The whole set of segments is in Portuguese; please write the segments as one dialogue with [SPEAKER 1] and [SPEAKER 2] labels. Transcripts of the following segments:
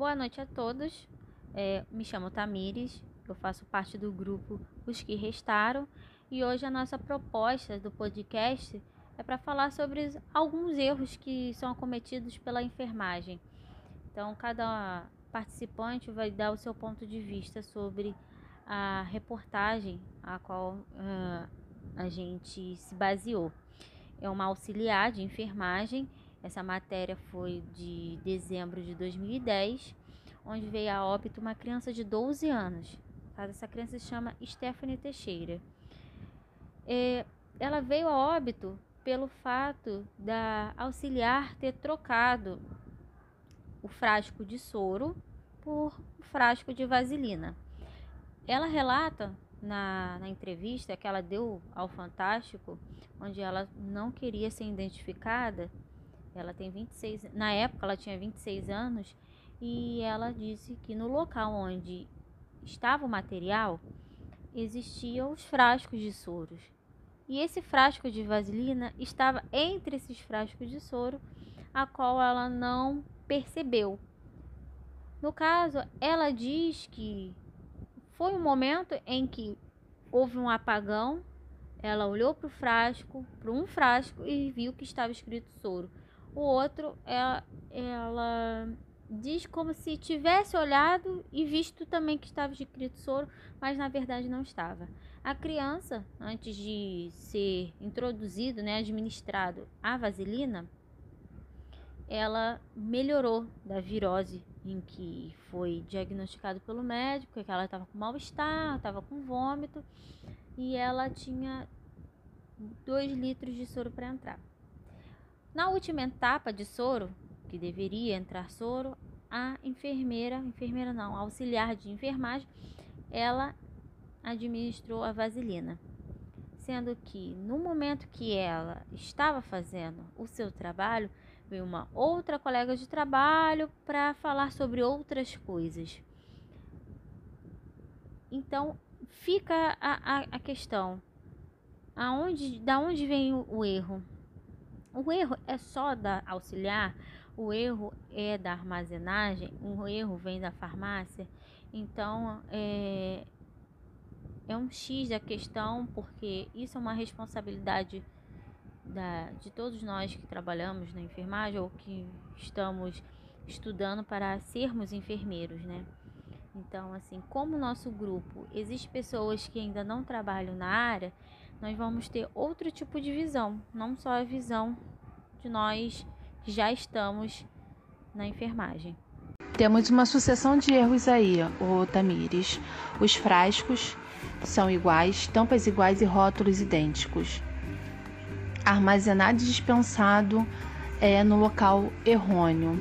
[SPEAKER 1] Boa noite a todos. É, me chamo Tamires, eu faço parte do grupo Os que Restaram e hoje a nossa proposta do podcast é para falar sobre alguns erros que são acometidos pela enfermagem. Então, cada participante vai dar o seu ponto de vista sobre a reportagem a qual uh, a gente se baseou. É uma auxiliar de enfermagem. Essa matéria foi de dezembro de 2010, onde veio a óbito uma criança de 12 anos. Essa criança se chama Stephanie Teixeira. É, ela veio a óbito pelo fato da auxiliar ter trocado o frasco de soro por um frasco de vaselina. Ela relata na, na entrevista que ela deu ao Fantástico, onde ela não queria ser identificada. Ela tem 26, na época ela tinha 26 anos e ela disse que no local onde estava o material existiam os frascos de soros. E esse frasco de vaselina estava entre esses frascos de soro, a qual ela não percebeu. No caso, ela diz que foi um momento em que houve um apagão. Ela olhou para o frasco, para um frasco e viu que estava escrito soro. O outro, ela, ela diz como se tivesse olhado e visto também que estava escrito soro, mas na verdade não estava. A criança, antes de ser introduzido, né, administrado a vaselina, ela melhorou da virose em que foi diagnosticado pelo médico, que ela estava com mal-estar, estava com vômito e ela tinha 2 litros de soro para entrar. Na última etapa de soro, que deveria entrar soro, a enfermeira, enfermeira não, auxiliar de enfermagem, ela administrou a vaselina. Sendo que no momento que ela estava fazendo o seu trabalho, veio uma outra colega de trabalho para falar sobre outras coisas. Então fica a, a, a questão: aonde, da onde vem o, o erro? O erro é só da auxiliar, o erro é da armazenagem, o erro vem da farmácia. Então é, é um X da questão, porque isso é uma responsabilidade da, de todos nós que trabalhamos na enfermagem ou que estamos estudando para sermos enfermeiros, né? Então, assim, como nosso grupo existe pessoas que ainda não trabalham na área, nós vamos ter outro tipo de visão, não só a visão de nós já estamos na enfermagem.
[SPEAKER 2] Temos uma sucessão de erros aí, o Tamires. Os frascos são iguais, tampas iguais e rótulos idênticos armazenado e dispensado é, no local errôneo.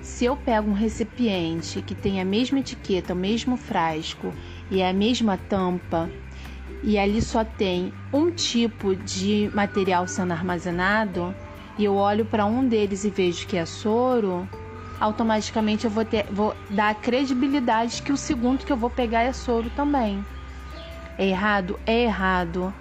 [SPEAKER 2] Se eu pego um recipiente que tem a mesma etiqueta, o mesmo frasco e a mesma tampa, e ali só tem um tipo de material sendo armazenado, e eu olho para um deles e vejo que é soro, automaticamente eu vou, ter, vou dar a credibilidade que o segundo que eu vou pegar é soro também. É errado? É errado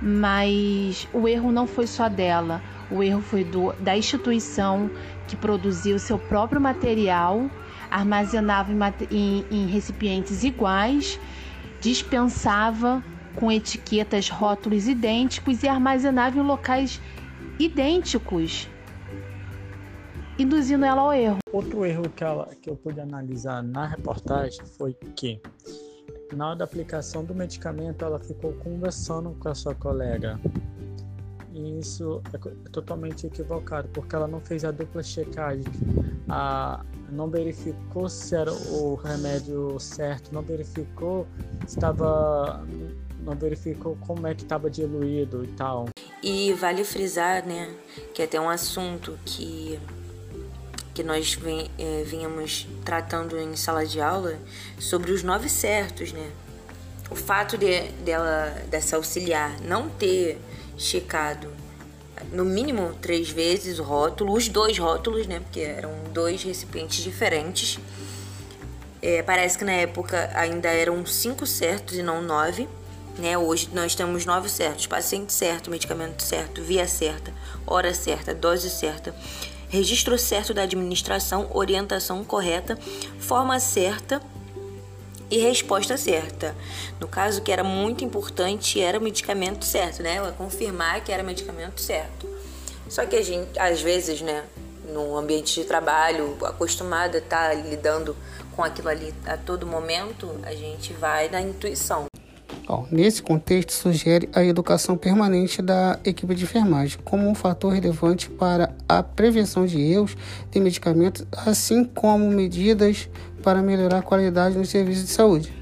[SPEAKER 2] mas o erro não foi só dela, o erro foi do, da instituição que produziu seu próprio material, armazenava em, em, em recipientes iguais, dispensava com etiquetas, rótulos idênticos e armazenava em locais idênticos, induzindo ela ao erro.
[SPEAKER 3] Outro erro que, ela, que eu pude analisar na reportagem foi que na hora da aplicação do medicamento, ela ficou conversando com a sua colega. E isso é totalmente equivocado, porque ela não fez a dupla checagem. A, não verificou se era o remédio certo, não verificou se estava. não verificou como é que estava diluído e tal.
[SPEAKER 4] E vale frisar, né, que é até um assunto que que nós é, vínhamos tratando em sala de aula sobre os nove certos, né? O fato de, dela, dessa auxiliar não ter checado no mínimo três vezes o rótulo, os dois rótulos, né? Porque eram dois recipientes diferentes. É, parece que na época ainda eram cinco certos e não nove. Né? Hoje nós temos nove certos: paciente certo, medicamento certo, via certa, hora certa, dose certa. registro certo da administração, orientação correta, forma certa e resposta certa. No caso que era muito importante era o medicamento certo, né? Confirmar que era o medicamento certo. Só que a gente, às vezes, né, no ambiente de trabalho, acostumada a estar lidando com aquilo ali a todo momento, a gente vai na intuição.
[SPEAKER 5] Bom, nesse contexto, sugere a educação permanente da equipe de enfermagem como um fator relevante para a prevenção de erros de medicamentos, assim como medidas para melhorar a qualidade nos serviços de saúde.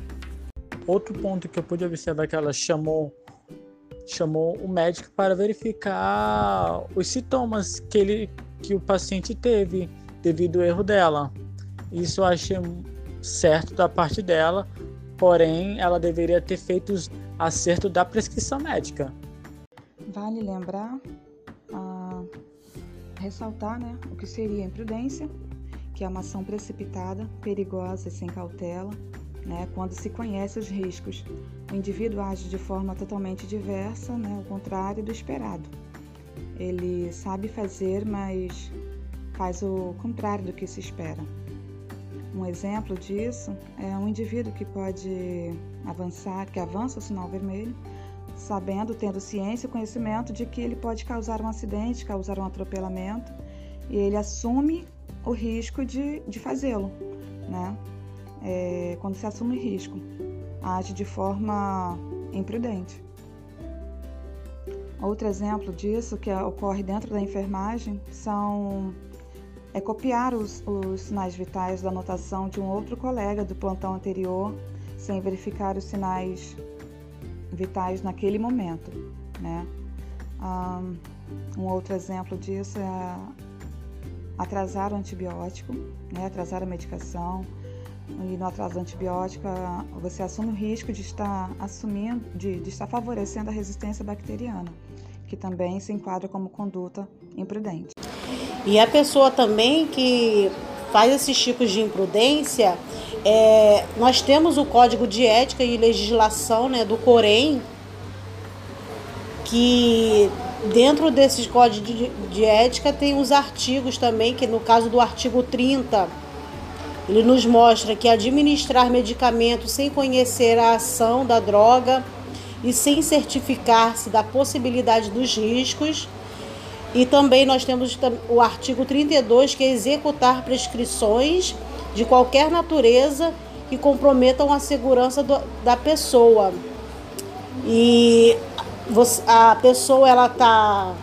[SPEAKER 3] Outro ponto que eu pude observar é que ela chamou chamou o médico para verificar os sintomas que ele que o paciente teve devido ao erro dela. Isso eu achei certo da parte dela, porém ela deveria ter feito o acerto da prescrição médica.
[SPEAKER 6] Vale lembrar, ressaltar né, o que seria imprudência, que é uma ação precipitada, perigosa e sem cautela, né, quando se conhece os riscos. O indivíduo age de forma totalmente diversa, né, ao contrário do esperado. Ele sabe fazer, mas faz o contrário do que se espera. Um exemplo disso é um indivíduo que pode avançar, que avança o sinal vermelho, sabendo, tendo ciência e conhecimento de que ele pode causar um acidente, causar um atropelamento, e ele assume o risco de, de fazê-lo, né? É, quando se assume risco, age de forma imprudente. Outro exemplo disso que ocorre dentro da enfermagem são é copiar os, os sinais vitais da anotação de um outro colega do plantão anterior, sem verificar os sinais vitais naquele momento. Né? Um outro exemplo disso é atrasar o antibiótico, né? atrasar a medicação. E no atraso antibiótico, você assume o risco de estar assumindo, de, de estar favorecendo a resistência bacteriana, que também se enquadra como conduta imprudente.
[SPEAKER 7] E a pessoa também que faz esses tipos de imprudência, é, nós temos o Código de Ética e Legislação né, do Corém, que dentro desses códigos de, de ética tem os artigos também, que no caso do artigo 30, ele nos mostra que administrar medicamentos sem conhecer a ação da droga e sem certificar-se da possibilidade dos riscos e também nós temos o artigo 32, que é executar prescrições de qualquer natureza que comprometam a segurança do, da pessoa. E você, a pessoa ela está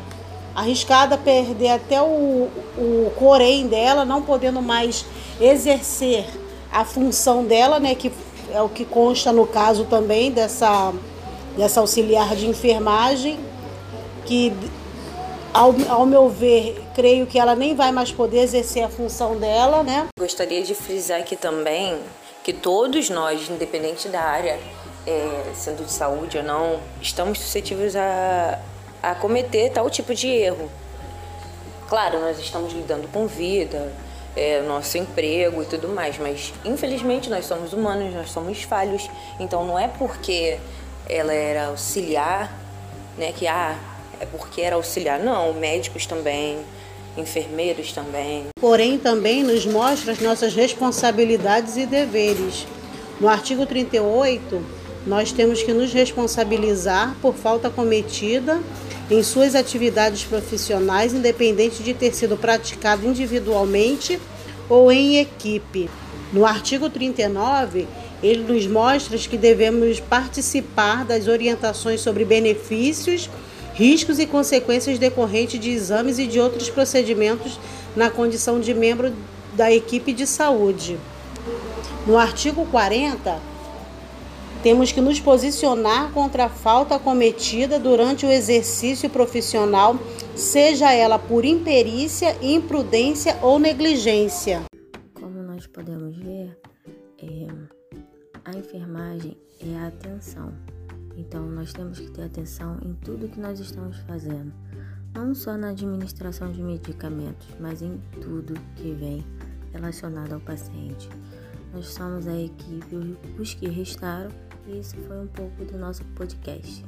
[SPEAKER 7] arriscada a perder até o, o corém dela, não podendo mais exercer a função dela, né, que é o que consta no caso também dessa, dessa auxiliar de enfermagem, que ao, ao meu ver, creio que ela nem vai mais poder exercer a função dela, né?
[SPEAKER 4] Gostaria de frisar aqui também que todos nós, independente da área, é, sendo de saúde ou não, estamos suscetíveis a, a cometer tal tipo de erro. Claro, nós estamos lidando com vida, é, nosso emprego e tudo mais, mas infelizmente nós somos humanos, nós somos falhos, então não é porque ela era auxiliar, né, que ah, é porque era auxiliar. Não, médicos também, enfermeiros também.
[SPEAKER 7] Porém, também nos mostra as nossas responsabilidades e deveres. No artigo 38, nós temos que nos responsabilizar por falta cometida em suas atividades profissionais, independente de ter sido praticado individualmente ou em equipe. No artigo 39, ele nos mostra que devemos participar das orientações sobre benefícios riscos e consequências decorrentes de exames e de outros procedimentos na condição de membro da equipe de saúde. No artigo 40, temos que nos posicionar contra a falta cometida durante o exercício profissional, seja ela por imperícia, imprudência ou negligência.
[SPEAKER 1] Como nós podemos ver, é, a enfermagem é a atenção. Então, nós temos que ter atenção em tudo que nós estamos fazendo, não só na administração de medicamentos, mas em tudo que vem relacionado ao paciente. Nós somos a equipe Os que Restaram e isso foi um pouco do nosso podcast.